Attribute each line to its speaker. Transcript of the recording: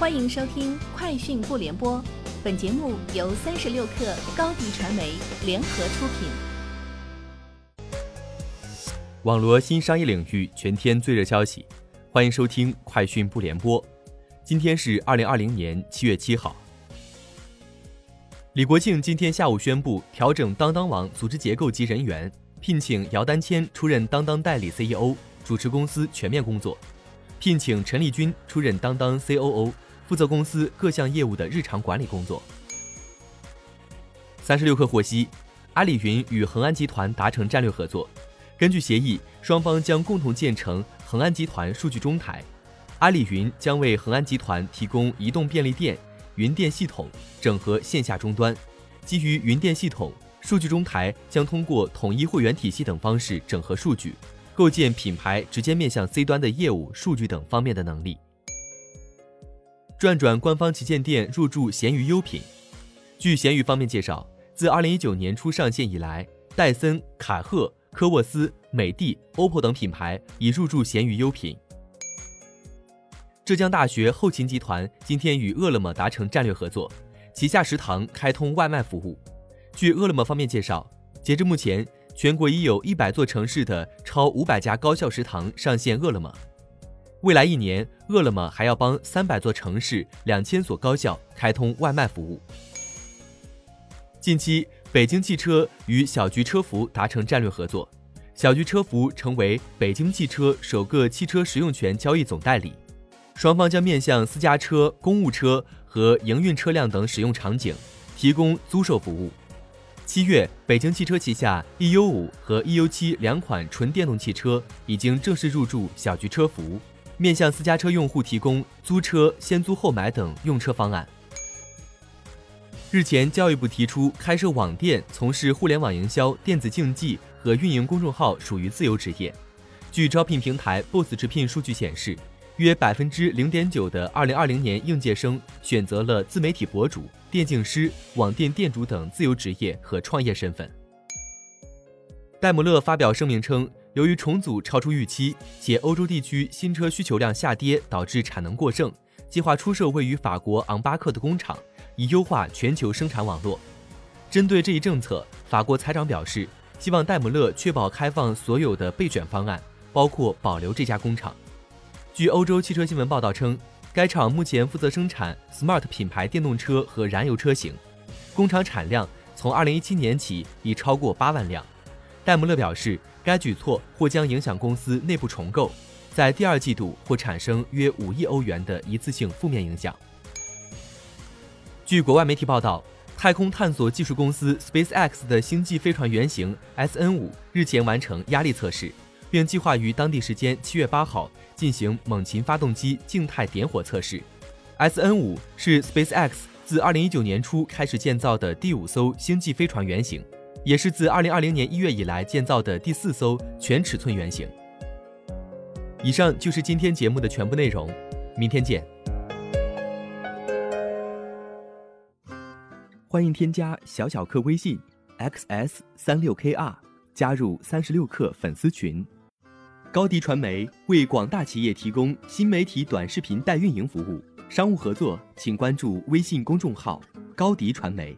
Speaker 1: 欢迎收听《快讯不联播》，本节目由三十六克高低传媒联合出品。
Speaker 2: 网罗新商业领域全天最热消息，欢迎收听《快讯不联播》。今天是二零二零年七月七号。李国庆今天下午宣布调整当当网组织结构及人员，聘请姚丹谦出任当当代理 CEO，主持公司全面工作；聘请陈立军出任当当 COO。负责公司各项业务的日常管理工作。三十六氪获悉，阿里云与恒安集团达成战略合作，根据协议，双方将共同建成恒安集团数据中台。阿里云将为恒安集团提供移动便利店、云店系统整合线下终端。基于云店系统，数据中台将通过统一会员体系等方式整合数据，构建品牌直接面向 C 端的业务数据等方面的能力。转转官方旗舰店入驻闲鱼优品。据闲鱼方面介绍，自二零一九年初上线以来，戴森、卡赫、科沃斯、美的、OPPO 等品牌已入驻闲鱼优品。浙江大学后勤集团今天与饿了么达成战略合作，旗下食堂开通外卖服务。据饿了么方面介绍，截至目前，全国已有一百座城市的超五百家高校食堂上线饿了么。未来一年，饿了么还要帮三百座城市、两千所高校开通外卖服务。近期，北京汽车与小桔车服达成战略合作，小桔车服成为北京汽车首个汽车使用权交易总代理，双方将面向私家车、公务车和营运车辆等使用场景，提供租售服务。七月，北京汽车旗下 EU 五和 EU 七两款纯电动汽车已经正式入驻小桔车服。面向私家车用户提供租车、先租后买等用车方案。日前，教育部提出开设网店、从事互联网营销、电子竞技和运营公众号属于自由职业。据招聘平台 Boss 直聘数据显示，约百分之零点九的二零二零年应届生选择了自媒体博主、电竞师、网店店主等自由职业和创业身份。戴姆勒发表声明称。由于重组超出预期，且欧洲地区新车需求量下跌，导致产能过剩，计划出售位于法国昂巴克的工厂，以优化全球生产网络。针对这一政策，法国财长表示，希望戴姆勒确保开放所有的备选方案，包括保留这家工厂。据欧洲汽车新闻报道称，该厂目前负责生产 Smart 品牌电动车和燃油车型，工厂产量从2017年起已超过8万辆。戴姆勒表示。该举措或将影响公司内部重构，在第二季度或产生约五亿欧元的一次性负面影响。据国外媒体报道，太空探索技术公司 SpaceX 的星际飞船原型 SN5 日前完成压力测试，并计划于当地时间七月八号进行猛禽发动机静态点火测试。SN5 是 SpaceX 自二零一九年初开始建造的第五艘星际飞船原型。也是自二零二零年一月以来建造的第四艘全尺寸原型。以上就是今天节目的全部内容，明天见。欢迎添加小小客微信 xs 三六 kr 加入三十六氪粉丝群。高迪传媒为广大企业提供新媒体短视频代运营服务，商务合作请关注微信公众号高迪传媒。